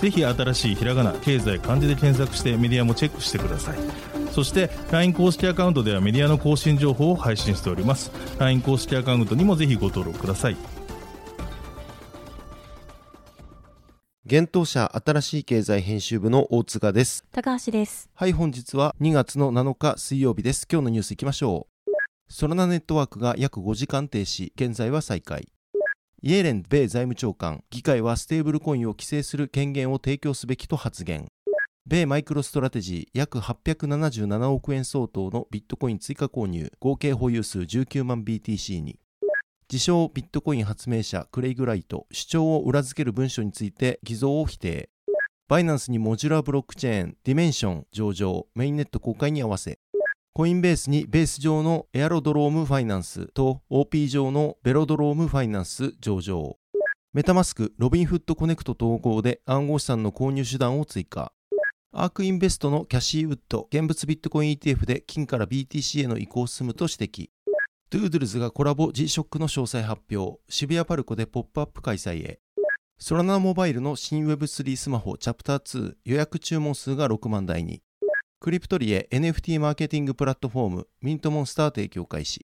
ぜひ新しいひらがな経済漢字で検索してメディアもチェックしてくださいそして LINE 公式アカウントではメディアの更新情報を配信しております LINE 公式アカウントにもぜひご登録ください現当社新しい経済編集部の大塚です。高橋です。はい、本日は2月の7日水曜日です。今日のニュースいきましょう。ソラナネットワークが約5時間停止、現在は再開。イエレン米財務長官、議会はステーブルコインを規制する権限を提供すべきと発言。米マイクロストラテジー約877億円相当のビットコイン追加購入、合計保有数19万 BTC に。自称ビットコイン発明者クレイグ・ライト主張を裏付ける文書について偽造を否定バイナンスにモジュラーブロックチェーンディメンション上場メインネット公開に合わせコインベースにベース上のエアロドロームファイナンスと OP 上のベロドロームファイナンス上場。メタマスクロビンフッドコネクト統合で暗号資産の購入手段を追加。アークインベストのキャシーウッド現物ビットコイン ETF で金から BTC への移行を進むと指摘。ドゥードルズがコラボ G-SHOCK の詳細発表。渋谷パルコでポップアップ開催へ。ソラナモバイルの新 Web3 スマホチャプター2予約注文数が6万台に。クリプトリエ NFT マーケティングプラットフォームミントモンスター提供開始。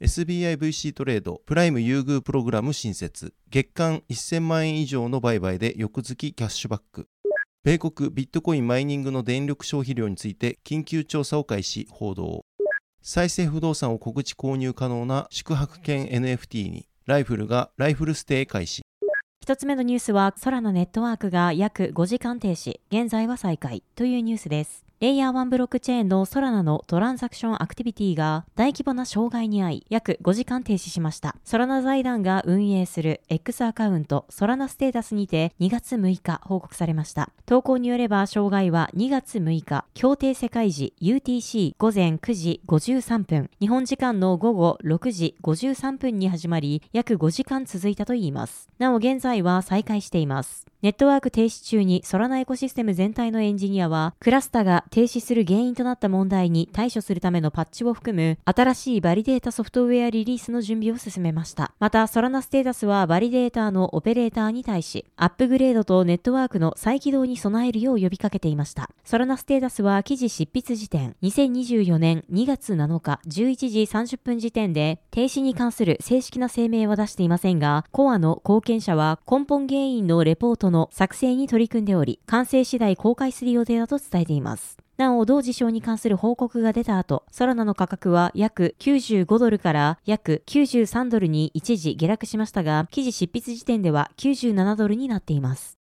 SBIVC トレードプライム優遇プログラム新設。月間1000万円以上の売買で翌月キャッシュバック米国ビットコインマイニングの電力消費量について緊急調査を開始。報道。再生不動産を小口購入可能な宿泊券 NFT に。ライフルがライフルステイ開始。一つ目のニュースは、ソラナネットワークが約5時間停止、現在は再開。というニュースです。レイヤー1ブロックチェーンのソラナのトランザクションアクティビティが大規模な障害に遭い約5時間停止しました。ソラナ財団が運営する X アカウントソラナステータスにて2月6日報告されました。投稿によれば障害は2月6日、協定世界時 UTC 午前9時53分、日本時間の午後6時53分に始まり約5時間続いたといいます。なお現在は再開しています。ネットワーク停止中にソラナエコシステム全体のエンジニアは、クラスタが停止する原因となった問題に対処するためのパッチを含む新しいバリデータソフトウェアリリースの準備を進めました。また、ソラナステータスはバリデータのオペレーターに対し、アップグレードとネットワークの再起動に備えるよう呼びかけていました。ソラナステータスは記事執筆時点、2024年2月7日11時30分時点で停止に関する正式な声明は出していませんが、コアの貢献者は根本原因のレポートの作成に取り組んでおり、完成次第公開する予定だと伝えています。なお、同事象に関する報告が出た後、ソラナの価格は約95ドルから約93ドルに一時下落しましたが、記事執筆時点では97ドルになっています。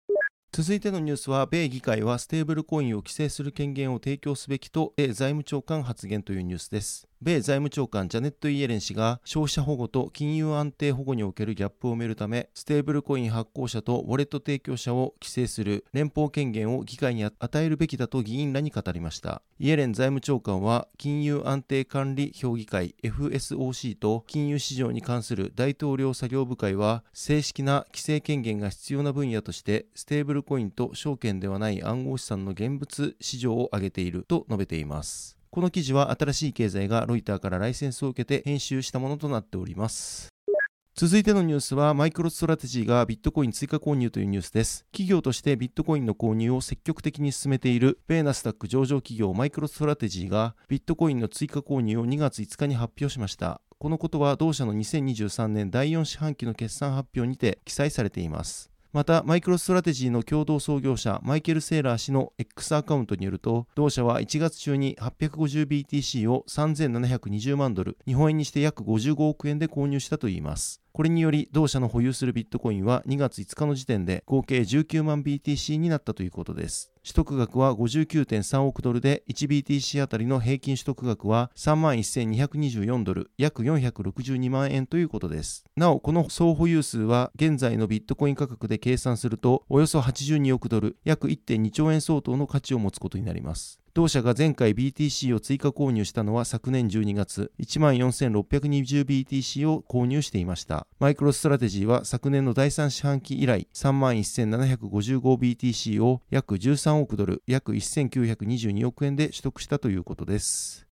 続いてのニュースは米議会はステーブルコインを規制する権限を提供すべきと財務長官発言というニュースです米財務長官ジャネット・イエレン氏が消費者保護と金融安定保護におけるギャップを埋めるためステーブルコイン発行者とウォレット提供者を規制する連邦権限を議会に与えるべきだと議員らに語りました。イエレン財務長官は金融安定管理評議会 FSOC と金融市場に関する大統領作業部会は正式な規制権限が必要な分野としてステーブルコインと証券ではない暗号資産の現物市場を挙げていると述べています。この記事は新しい経済がロイターからライセンスを受けて編集したものとなっております。続いてのニュースはマイクロストラテジーがビットコイン追加購入というニュースです。企業としてビットコインの購入を積極的に進めている米ナスダック上場企業マイクロストラテジーがビットコインの追加購入を2月5日に発表しました。このことは同社の2023年第4四半期の決算発表にて記載されています。また、マイクロストラテジーの共同創業者、マイケル・セーラー氏の X アカウントによると、同社は1月中に 850BTC を3720万ドル、日本円にして約55億円で購入したといいます。これにより同社の保有するビットコインは2月5日の時点で合計19万 BTC になったということです。取得額は59.3億ドルで 1BTC あたりの平均取得額は3万1224ドル約462万円ということです。なおこの総保有数は現在のビットコイン価格で計算するとおよそ82億ドル約1.2兆円相当の価値を持つことになります。同社が前回 BTC を追加購入したのは昨年12月、14,620BTC を購入していました。マイクロストラテジーは昨年の第3四半期以来、31,755BTC を約13億ドル、約1,922億円で取得したということです。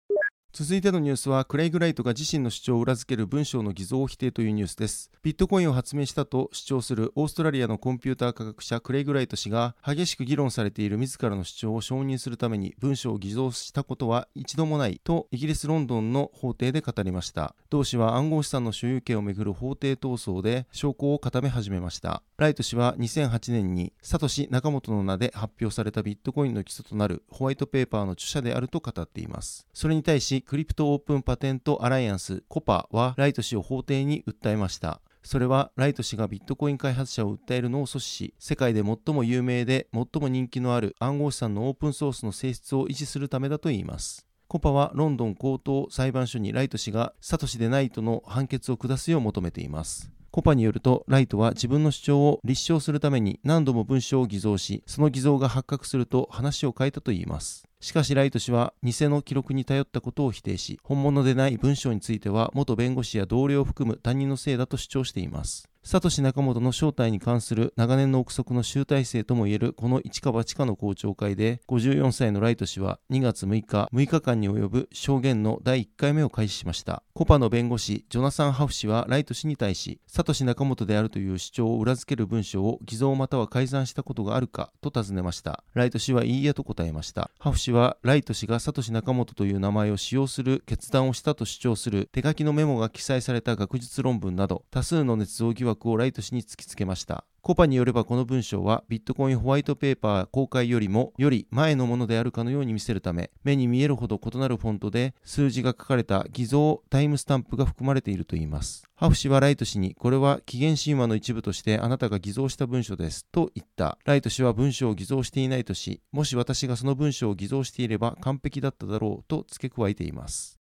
続いてのニュースはクレイグ・ライトが自身の主張を裏付ける文章の偽造を否定というニュースです。ビットコインを発明したと主張するオーストラリアのコンピューター科学者クレイグ・ライト氏が激しく議論されている自らの主張を承認するために文章を偽造したことは一度もないとイギリス・ロンドンの法廷で語りました。同氏は暗号資産の所有権をめぐる法廷闘争で証拠を固め始めました。ライト氏は2008年にサトシ・ナカモトの名で発表されたビットコインの基礎となるホワイトペーパーの著者であると語っています。それに対しクリプトオープンパテントアライアンスコパはライト氏を法廷に訴えました。それはライト氏がビットコイン開発者を訴えるのを阻止。し世界で最も有名で最も人気のある暗号資産のオープンソースの性質を維持するためだといいます。コパはロンドン高等裁判所にライト氏がサトシでないとの判決を下すよう求めています。コパによると、ライトは自分の主張を立証するために何度も文章を偽造し、その偽造が発覚すると話を変えたといいます。しかしライト氏は偽の記録に頼ったことを否定し、本物でない文章については元弁護士や同僚を含む他人のせいだと主張しています。サトシ仲本の正体に関する長年の憶測の集大成ともいえるこの市川地下の公聴会で54歳のライト氏は2月6日6日間に及ぶ証言の第1回目を開始しました。コパの弁護士ジョナサン・ハフ氏はライト氏に対しサトシ仲本であるという主張を裏付ける文章を偽造または改ざんしたことがあるかと尋ねました。ライト氏はいいえと答えました。ハフ氏はライト氏がサトシ仲本という名前を使用する決断をしたと主張する手書きのメモが記載された学術論文など多数の捏造疑惑惑をライト氏に突きつけました。コパによればこの文章はビットコインホワイトペーパー公開よりもより前のものであるかのように見せるため目に見えるほど異なるフォントで数字が書かれた偽造タイムスタンプが含まれているといいます。ハフ氏はライト氏にこれは起源神話の一部としてあなたが偽造した文書ですと言った。ライト氏は文章を偽造していないとしもし私がその文章を偽造していれば完璧だっただろうと付け加えています。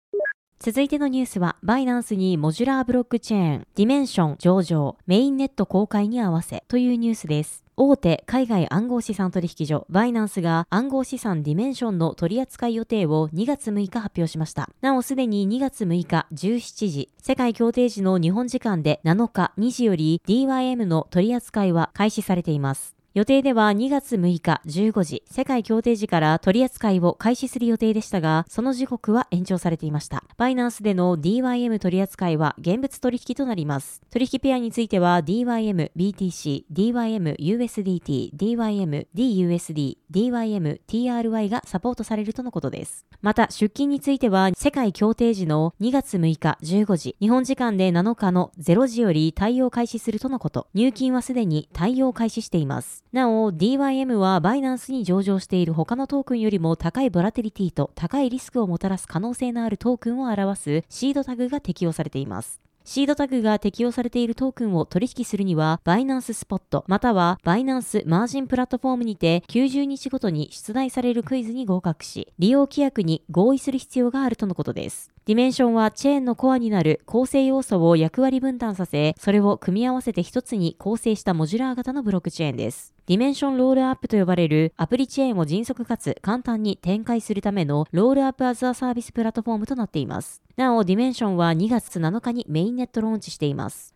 続いてのニュースは、バイナンスにモジュラーブロックチェーン、ディメンション上場、メインネット公開に合わせというニュースです。大手海外暗号資産取引所バイナンスが暗号資産ディメンションの取扱い予定を2月6日発表しました。なおすでに2月6日17時、世界協定時の日本時間で7日2時より DYM の取扱いは開始されています。予定では2月6日15時、世界協定時から取り扱いを開始する予定でしたが、その時刻は延長されていました。バイナンスでの DYM 取り扱いは現物取引となります。取引ペアについては DYM BTC、DYM USDT、DYM DUSD、DYM TRY がサポートされるとのことです。また、出金については世界協定時の2月6日15時、日本時間で7日の0時より対応開始するとのこと。入金はすでに対応開始しています。なお、DYM はバイナンスに上場している他のトークンよりも高いボラテリティと高いリスクをもたらす可能性のあるトークンを表すシードタグが適用されています。シードタグが適用されているトークンを取引するには、バイナンススポット、またはバイナンスマージンプラットフォームにて90日ごとに出題されるクイズに合格し、利用規約に合意する必要があるとのことです。ディメンションはチェーンのコアになる構成要素を役割分担させ、それを組み合わせて一つに構成したモジュラー型のブロックチェーンです。ディメンションロールアップと呼ばれるアプリチェーンを迅速かつ簡単に展開するためのロールアップアズアサービスプラットフォームとなっています。なお、ディメンションは2月7日にメインネットローンチしています。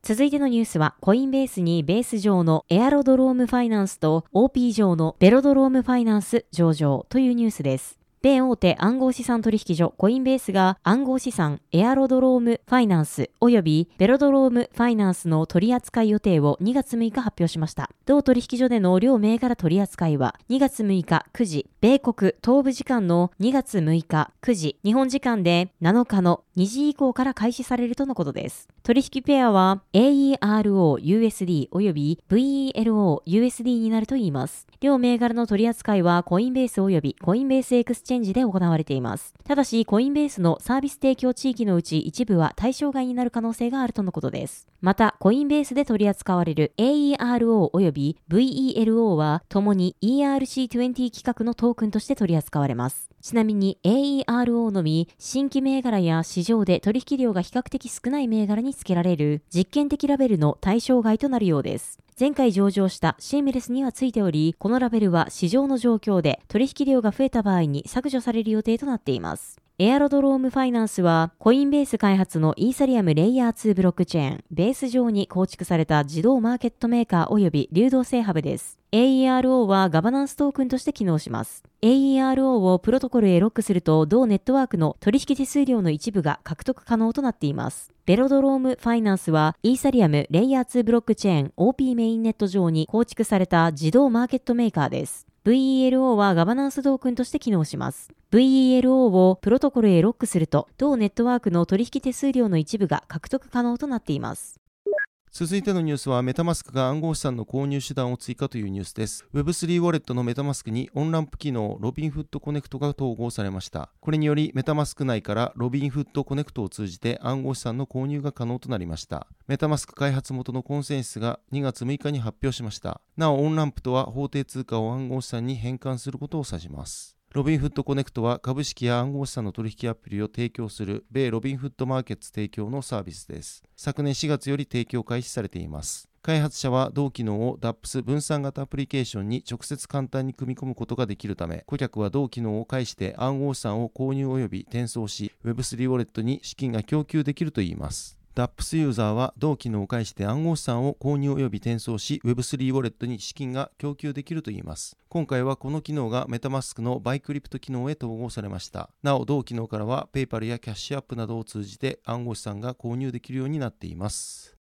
続いてのニュースは、コインベースにベース上のエアロドロームファイナンスと OP 上のベロドロームファイナンス上場というニュースです。米大手暗号資産取引所コインベースが暗号資産エアロドロームファイナンス及びベロドロームファイナンスの取扱い予定を2月6日発表しました。同取引所での両銘柄取扱いは2月6日9時、米国東部時間の2月6日9時、日本時間で7日の2時以降から開始されるとのことです。取引ペアは AERO-USD 及び VELO-USD になるといいます。両銘柄の取扱いはコインベース及びコインベースエクスチェンジで行われています。ただし、コインベースのサービス提供地域のうち一部は対象外になる可能性があるとのことです。また、コインベースで取り扱われる AERO 及び VELO は、ともに ERC20 規格のトークンとして取り扱われます。ちなみに AERO のみ新規銘柄や市場で取引量が比較的少ない銘柄に付けられる実験的ラベルの対象外となるようです。前回上場したシームレスにはついており、このラベルは市場の状況で取引量が増えた場合に削除される予定となっています。エアロドロームファイナンスは、コインベース開発のイーサリアムレイヤー2ブロックチェーン、ベース上に構築された自動マーケットメーカー及び流動性ハブです。AERO はガバナンストークンとして機能します。AERO をプロトコルへロックすると、同ネットワークの取引手数料の一部が獲得可能となっています。ベロドロームファイナンスは、イーサリアムレイヤー2ブロックチェーン OP メインネット上に構築された自動マーケットメーカーです。VELO はガバナンストークンとして機能します。VELO をプロトコルへロックすると、同ネットワークの取引手数料の一部が獲得可能となっています。続いてのニュースはメタマスクが暗号資産の購入手段を追加というニュースです。Web3 ウォレットのメタマスクにオンランプ機能ロビンフッドコネクトが統合されました。これによりメタマスク内からロビンフッドコネクトを通じて暗号資産の購入が可能となりました。メタマスク開発元のコンセンシスが2月6日に発表しました。なおオンランプとは法定通貨を暗号資産に変換することを指します。ロビンフッドコネクトは株式や暗号資産の取引アプリを提供する米ロビンフットマーケッツ提供のサービスです。昨年4月より提供開始されています。開発者は同機能を DAPS 分散型アプリケーションに直接簡単に組み込むことができるため、顧客は同機能を介して暗号資産を購入及び転送し、Web3 ウォレットに資金が供給できるといいます。DAPS ユーザーは同機能を介して暗号資産を購入及び転送し Web3 ウォレットに資金が供給できるといいます。今回はこの機能がメタマスクのバイクリプト機能へ統合されました。なお同機能からは PayPal やキャッシュアップなどを通じて暗号資産が購入できるようになっています。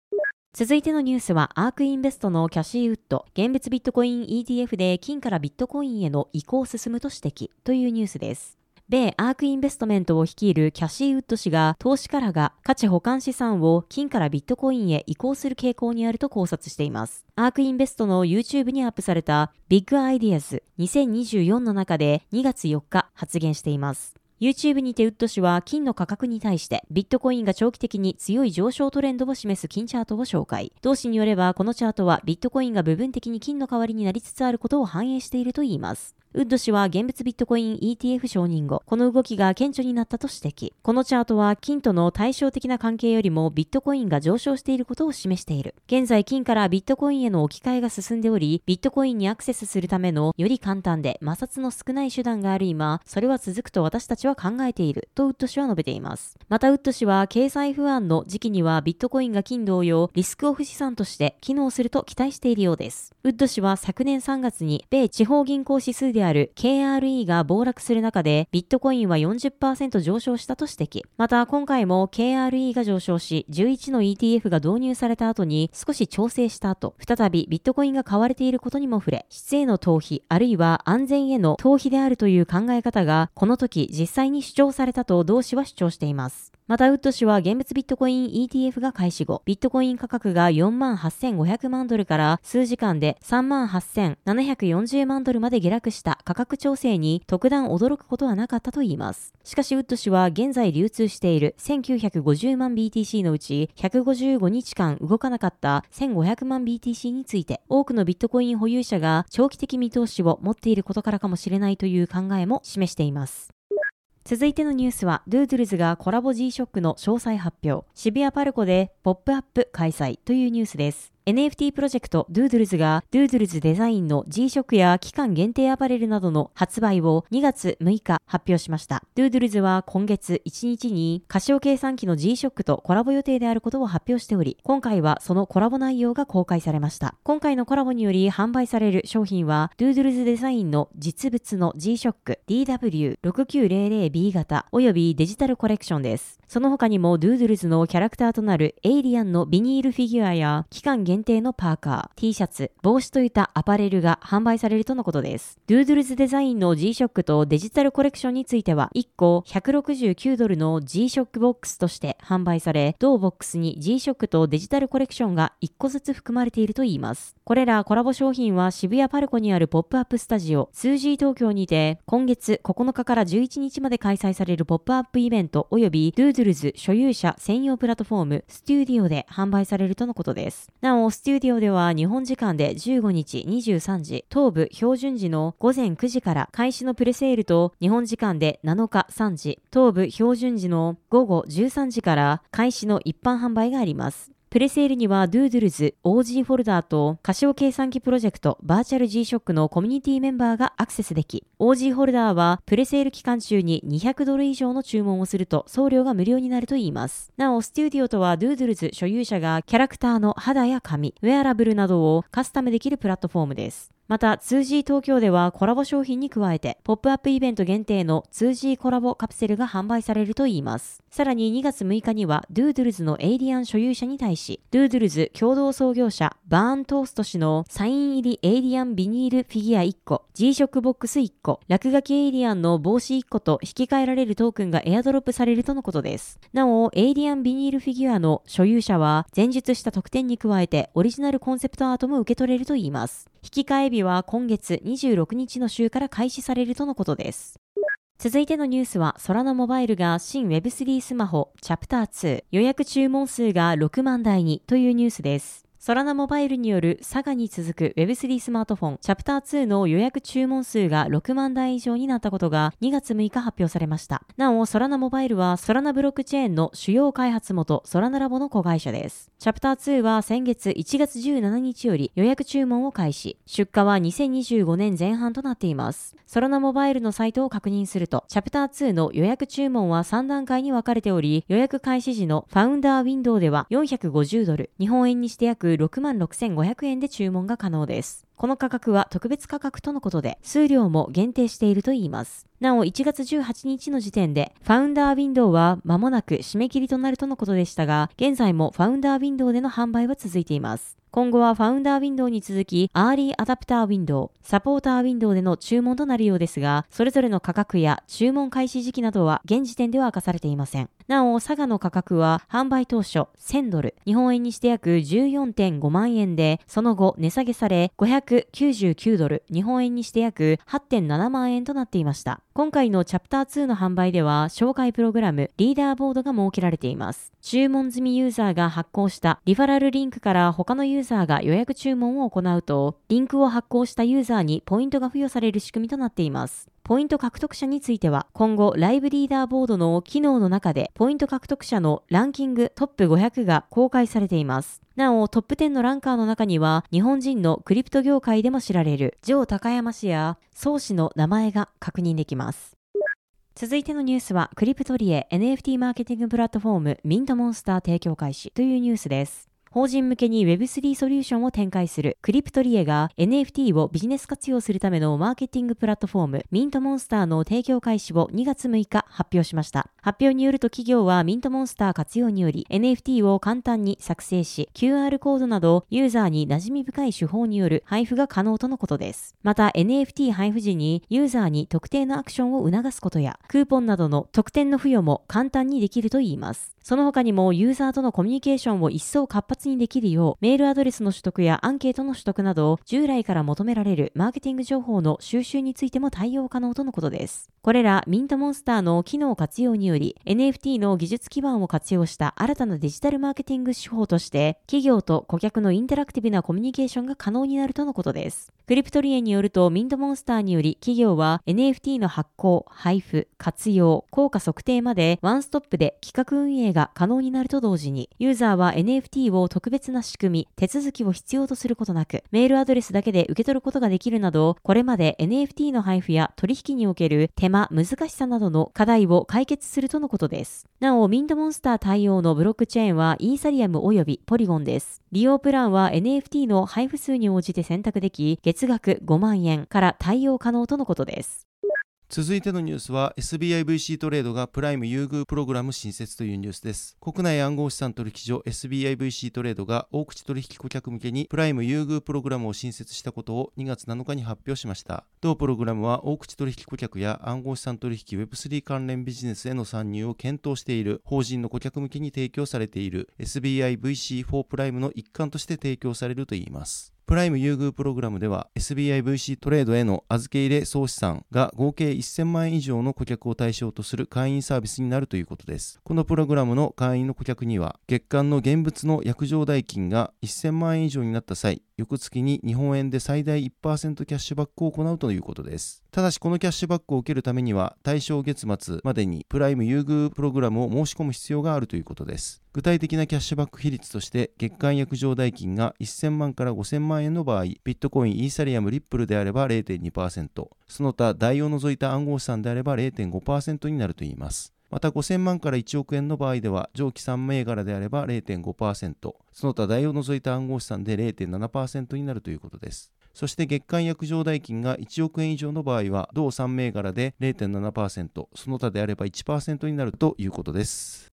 続いてのニュースは、アークインベストのキャシーウッド、現物ビットコイン ETF で金からビットコインへの移行が進むと指摘というニュースです。米アークインベストメントを率いるキャシーウッド氏が投資家らが価値保管資産を金からビットコインへ移行する傾向にあると考察しています。アークインベストの YouTube にアップされた Big Ideas 2024の中で2月4日発言しています。YouTube にてウッド氏は金の価格に対してビットコインが長期的に強い上昇トレンドを示す金チャートを紹介。同氏によればこのチャートはビットコインが部分的に金の代わりになりつつあることを反映しているといいます。ウッド氏は現物ビットコイン ETF 承認後、この動きが顕著になったと指摘。このチャートは金との対照的な関係よりもビットコインが上昇していることを示している。現在金からビットコインへの置き換えが進んでおり、ビットコインにアクセスするためのより簡単で摩擦の少ない手段がある今、それは続くと私たちは考えている、とウッド氏は述べています。またウッド氏は経済不安の時期にはビットコインが金同様、リスクオフ資産として機能すると期待しているようです。ウッド氏は昨年3月に米地方銀行指数でである KRE が暴落する中で、ビットコインは40%上昇したと指摘。また今回も KRE が上昇し、11の ETF が導入された後に少し調整した後、再びビットコインが買われていることにも触れ、質への逃避、あるいは安全への逃避であるという考え方が、この時実際に主張されたと同氏は主張しています。また、ウッド氏は現物ビットコイン ETF が開始後、ビットコイン価格が4万8500万ドルから数時間で3万8740万ドルまで下落した価格調整に特段驚くことはなかったといいます。しかし、ウッド氏は現在流通している1950万 BTC のうち155日間動かなかった1500万 BTC について、多くのビットコイン保有者が長期的見通しを持っていることからかもしれないという考えも示しています。続いてのニュースは、ドゥードゥルズがコラボ G-SHOCK の詳細発表。渋谷パルコでポップアップ開催というニュースです。NFT プロジェクトドゥードゥルズがドゥードゥルズデザインの G-SHOCK や期間限定アパレルなどの発売を2月6日発表しました。ドゥードゥルズは今月1日にカシオ計算機の G-SHOCK とコラボ予定であることを発表しており、今回はそのコラボ内容が公開されました。今回のコラボにより販売される商品はドゥードゥルズデザインの実物の G-SHOCK DW6900B 型およびデジタルコレクションです。その他にもドゥードゥルズのキャラクターとなるエイリアンのビニールフィギュアや期間限定限定のパーカー、T シャツ、帽子といったアパレルが販売されるとのことです。ドゥードゥルズデザインの G-SHOCK とデジタルコレクションについては1個169ドルの G-SHOCK ボックスとして販売され、同ボックスに G-SHOCK とデジタルコレクションが1個ずつ含まれているといいます。これらコラボ商品は渋谷パルコにあるポップアップスタジオ、数 G 東京にて、今月9日から11日まで開催されるポップアップイベント及びドゥードゥルズ所有者専用プラットフォーム、ステューディオで販売されるとのことです。なお、ステューディオでは日本時間で15日23時、東部標準時の午前9時から開始のプレセールと、日本時間で7日3時、東部標準時の午後13時から開始の一般販売があります。プレセールにはドゥードゥルズ、OG フォルダーと歌唱計算機プロジェクトバーチャル G-SHOCK のコミュニティメンバーがアクセスでき、OG フォルダーはプレセール期間中に200ドル以上の注文をすると送料が無料になるといいます。なお、ステューディオとはドゥードゥルズ所有者がキャラクターの肌や髪、ウェアラブルなどをカスタムできるプラットフォームです。また 2G 東京ではコラボ商品に加えて、ポップアップイベント限定の 2G コラボカプセルが販売されるといいます。さらに2月6日には、ドゥードゥルズのエイリアン所有者に対し、ドゥードゥルズ共同創業者、バーントースト氏のサイン入りエイリアンビニールフィギュア1個、G ショックボックス1個、落書きエイリアンの帽子1個と引き換えられるトークンがエアドロップされるとのことです。なお、エイリアンビニールフィギュアの所有者は、前述した特典に加えて、オリジナルコンセプトアートも受け取れるといいます。引き換え日は今月26日の週から開始されるとのことです。続いてのニュースは、ソラノモバイルが新 Web3 スマホチャプター2予約注文数が6万台にというニュースです。ソラナモバイルによる佐賀に続く Web3 スマートフォンチャプター2の予約注文数が6万台以上になったことが2月6日発表されました。なお、ソラナモバイルはソラナブロックチェーンの主要開発元ソラナラボの子会社です。チャプター2は先月1月17日より予約注文を開始。出荷は2025年前半となっています。ソラナモバイルのサイトを確認すると、チャプター2の予約注文は3段階に分かれており、予約開始時のファウンダーウィンドウでは450ドル、日本円にして約6万6500円で注文が可能です。この価格は特別価格とのことで、数量も限定しているといいます。なお、1月18日の時点で、ファウンダーウィンドウは間もなく締め切りとなるとのことでしたが、現在もファウンダーウィンドウでの販売は続いています。今後はファウンダーウィンドウに続き、アーリーアダプターウィンドウ、サポーターウィンドウでの注文となるようですが、それぞれの価格や注文開始時期などは現時点では明かされていません。なお、佐賀の価格は販売当初1000ドル、日本円にして約14.5万円で、その後値下げされ599ドル、日本円にして約8.7万円となっていました。今回のチャプター2の販売では、紹介プログラム、リーダーボードが設けられています。注文済みユーザーが発行したリファラルリンクから他のユーザーが予約注文を行うと、リンクを発行したユーザーにポイントが付与される仕組みとなっています。ポイント獲得者については、今後ライブリーダーボードの機能の中で、ポイント獲得者のランキングトップ500が公開されています。なお、トップ10のランカーの中には、日本人のクリプト業界でも知られる、ジョー高山氏や、宗氏の名前が確認できます。続いてのニュースは、クリプトリエ NFT マーケティングプラットフォームミントモンスター提供開始というニュースです。法人向けに Web3 ソリューションを展開するクリプトリエが NFT をビジネス活用するためのマーケティングプラットフォームミントモンスターの提供開始を2月6日発表しました。発表によると企業はミントモンスター活用により NFT を簡単に作成し QR コードなどユーザーに馴染み深い手法による配布が可能とのことです。また NFT 配布時にユーザーに特定のアクションを促すことやクーポンなどの特典の付与も簡単にできるといいます。その他にもユーザーとのコミュニケーションを一層活発にできるよう、メールアドレスの取得やアンケートの取得など、従来から求められるマーケティング情報の収集についても対応可能とのことです。これらミントモンスターの機能活用により、NFT の技術基盤を活用した新たなデジタルマーケティング手法として、企業と顧客のインタラクティブなコミュニケーションが可能になるとのことです。クリプトリエによると、ミントモンスターにより、企業は NFT の発行、配布、活用、効果測定までワンストップで企画運営が可能になると同時に、ユーザーは NFT を特別な仕組み、手続きを必要とすることなく、メールアドレスだけで受け取ることができるなど、これまで NFT の配布や取引における手間、難しさなどの課題を解決するとのことです。なお、ミントモンスター対応のブロックチェーンはイーサリアム及びポリゴンです。利用プランは NFT の配布数に応じて選択でき、月額5万円から対応可能とのことです。続いてのニュースは SBIVC トレードがプライム優遇プログラム新設というニュースです。国内暗号資産取引所 SBIVC トレードが大口取引顧客向けにプライム優遇プログラムを新設したことを2月7日に発表しました。同プログラムは大口取引顧客や暗号資産取引 Web3 関連ビジネスへの参入を検討している法人の顧客向けに提供されている SBIVC4 プライムの一環として提供されるといいます。プライム優遇プログラムでは SBIVC トレードへの預け入れ総資産が合計1000万円以上の顧客を対象とする会員サービスになるということです。このプログラムの会員の顧客には月間の現物の約定代金が1000万円以上になった際、翌月に日本円で最大1%キャッシュバックを行うということです。ただしこのキャッシュバックを受けるためには対象月末までにプライム優遇プログラムを申し込む必要があるということです。具体的なキャッシュバック比率として月間約定代金が1000万から5000万円の場合、ビットコイン、イーサリアム、リップルであれば0.2%、その他代を除いた暗号資産であれば0.5%になるといいます。また5000万から1億円の場合では、上記3銘柄であれば0.5%、その他代を除いた暗号資産で0.7%になるということです。そして月間約定代金が1億円以上の場合は、同3銘柄で0.7%、その他であれば1%になるということです。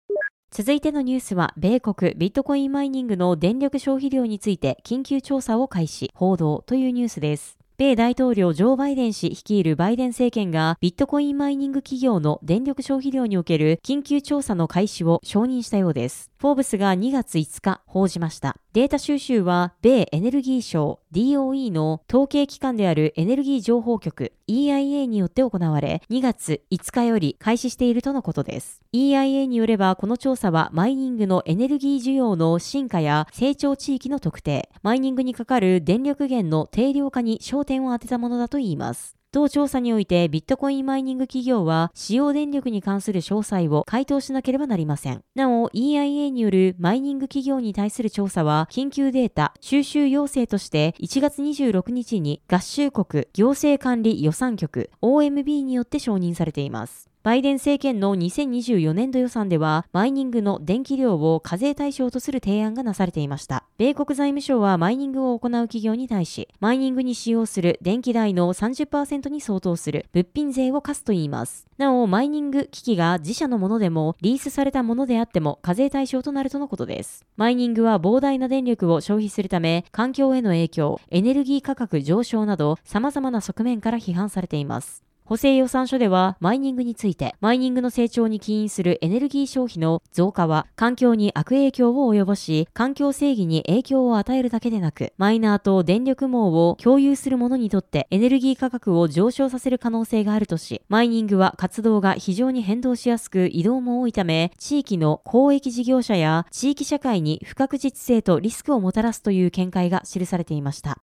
続いてのニュースは、米国ビットコインマイニングの電力消費量について緊急調査を開始、報道というニュースです。米大統領ジョー・バイデン氏率いるバイデン政権がビットコインマイニング企業の電力消費量における緊急調査の開始を承認したようです。フォーブスが2月5日報じました。データ収集は米エネルギー省 DOE の統計機関であるエネルギー情報局 EIA によって行われ2月5日より開始しているとのことです。EIA によればこの調査はマイニングのエネルギー需要の進化や成長地域の特定、マイニングにかかる電力源の定量化に焦点を当てたものだといいます。同調査においてビットコインマイニング企業は使用電力に関する詳細を回答しなければなりません。なお EIA によるマイニング企業に対する調査は緊急データ収集要請として1月26日に合衆国行政管理予算局 OMB によって承認されています。バイデン政権の2024年度予算では、マイニングの電気量を課税対象とする提案がなされていました。米国財務省はマイニングを行う企業に対し、マイニングに使用する電気代の30%に相当する物品税を課すといいます。なお、マイニング機器が自社のものでも、リースされたものであっても課税対象となるとのことです。マイニングは膨大な電力を消費するため、環境への影響、エネルギー価格上昇など、様々な側面から批判されています。補正予算書では、マイニングについて、マイニングの成長に起因するエネルギー消費の増加は、環境に悪影響を及ぼし、環境正義に影響を与えるだけでなく、マイナーと電力網を共有する者にとってエネルギー価格を上昇させる可能性があるとし、マイニングは活動が非常に変動しやすく移動も多いため、地域の公益事業者や地域社会に不確実性とリスクをもたらすという見解が記されていました。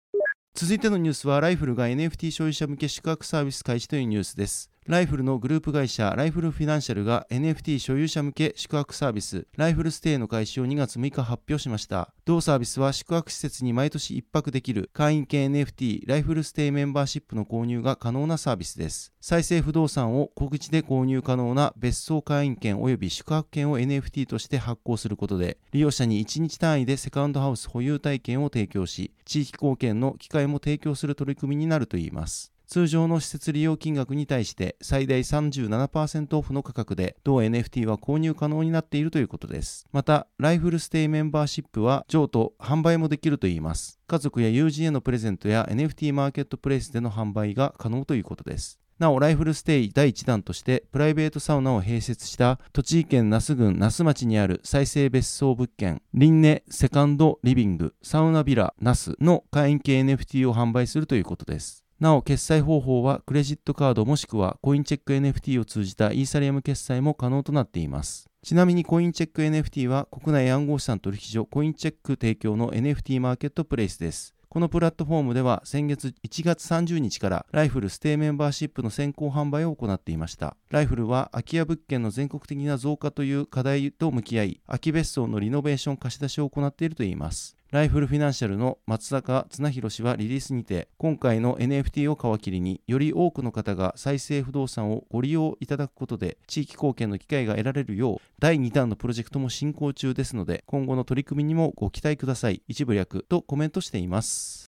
続いてのニュースはライフルが NFT 消費者向け宿泊サービス開始というニュースです。ライフルのグループ会社ライフルフィナンシャルが NFT 所有者向け宿泊サービスライフルステイの開始を2月6日発表しました。同サービスは宿泊施設に毎年1泊できる会員系 NFT ライフルステイメンバーシップの購入が可能なサービスです。再生不動産を小口で購入可能な別荘会員権及び宿泊権を NFT として発行することで利用者に1日単位でセカンドハウス保有体験を提供し地域貢献の機会も提供する取り組みになるといいます。通常の施設利用金額に対して最大37%オフの価格で同 NFT は購入可能になっているということです。また、ライフルステイメンバーシップは譲渡、販売もできるといいます。家族や友人へのプレゼントや NFT マーケットプレイスでの販売が可能ということです。なお、ライフルステイ第1弾として、プライベートサウナを併設した栃木県那須郡那須町にある再生別荘物件、リンネセカンドリビングサウナビラ那須の会員系 NFT を販売するということです。なお、決済方法はクレジットカードもしくはコインチェック NFT を通じたイーサリアム決済も可能となっています。ちなみにコインチェック NFT は国内暗号資産取引所コインチェック提供の NFT マーケットプレイスです。このプラットフォームでは先月1月30日からライフルステイメンバーシップの先行販売を行っていました。ライフルは空き家物件の全国的な増加という課題と向き合い、空き別荘のリノベーション貸し出しを行っているといいます。ライフルフィナンシャルの松坂綱弘氏はリリースにて、今回の NFT を皮切りにより多くの方が再生不動産をご利用いただくことで、地域貢献の機会が得られるよう、第2弾のプロジェクトも進行中ですので、今後の取り組みにもご期待ください。一部略とコメントしています。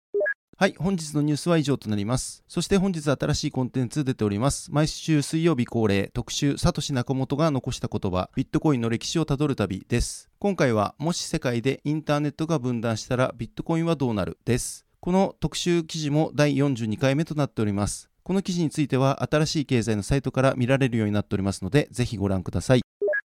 はい、本日のニュースは以上となります。そして本日新しいコンテンツ出ております。毎週水曜日恒例特集、サトシナコモトが残した言葉、ビットコインの歴史をたどる旅です。今回は、もし世界でインターネットが分断したらビットコインはどうなるです。この特集記事も第42回目となっております。この記事については新しい経済のサイトから見られるようになっておりますので、ぜひご覧ください。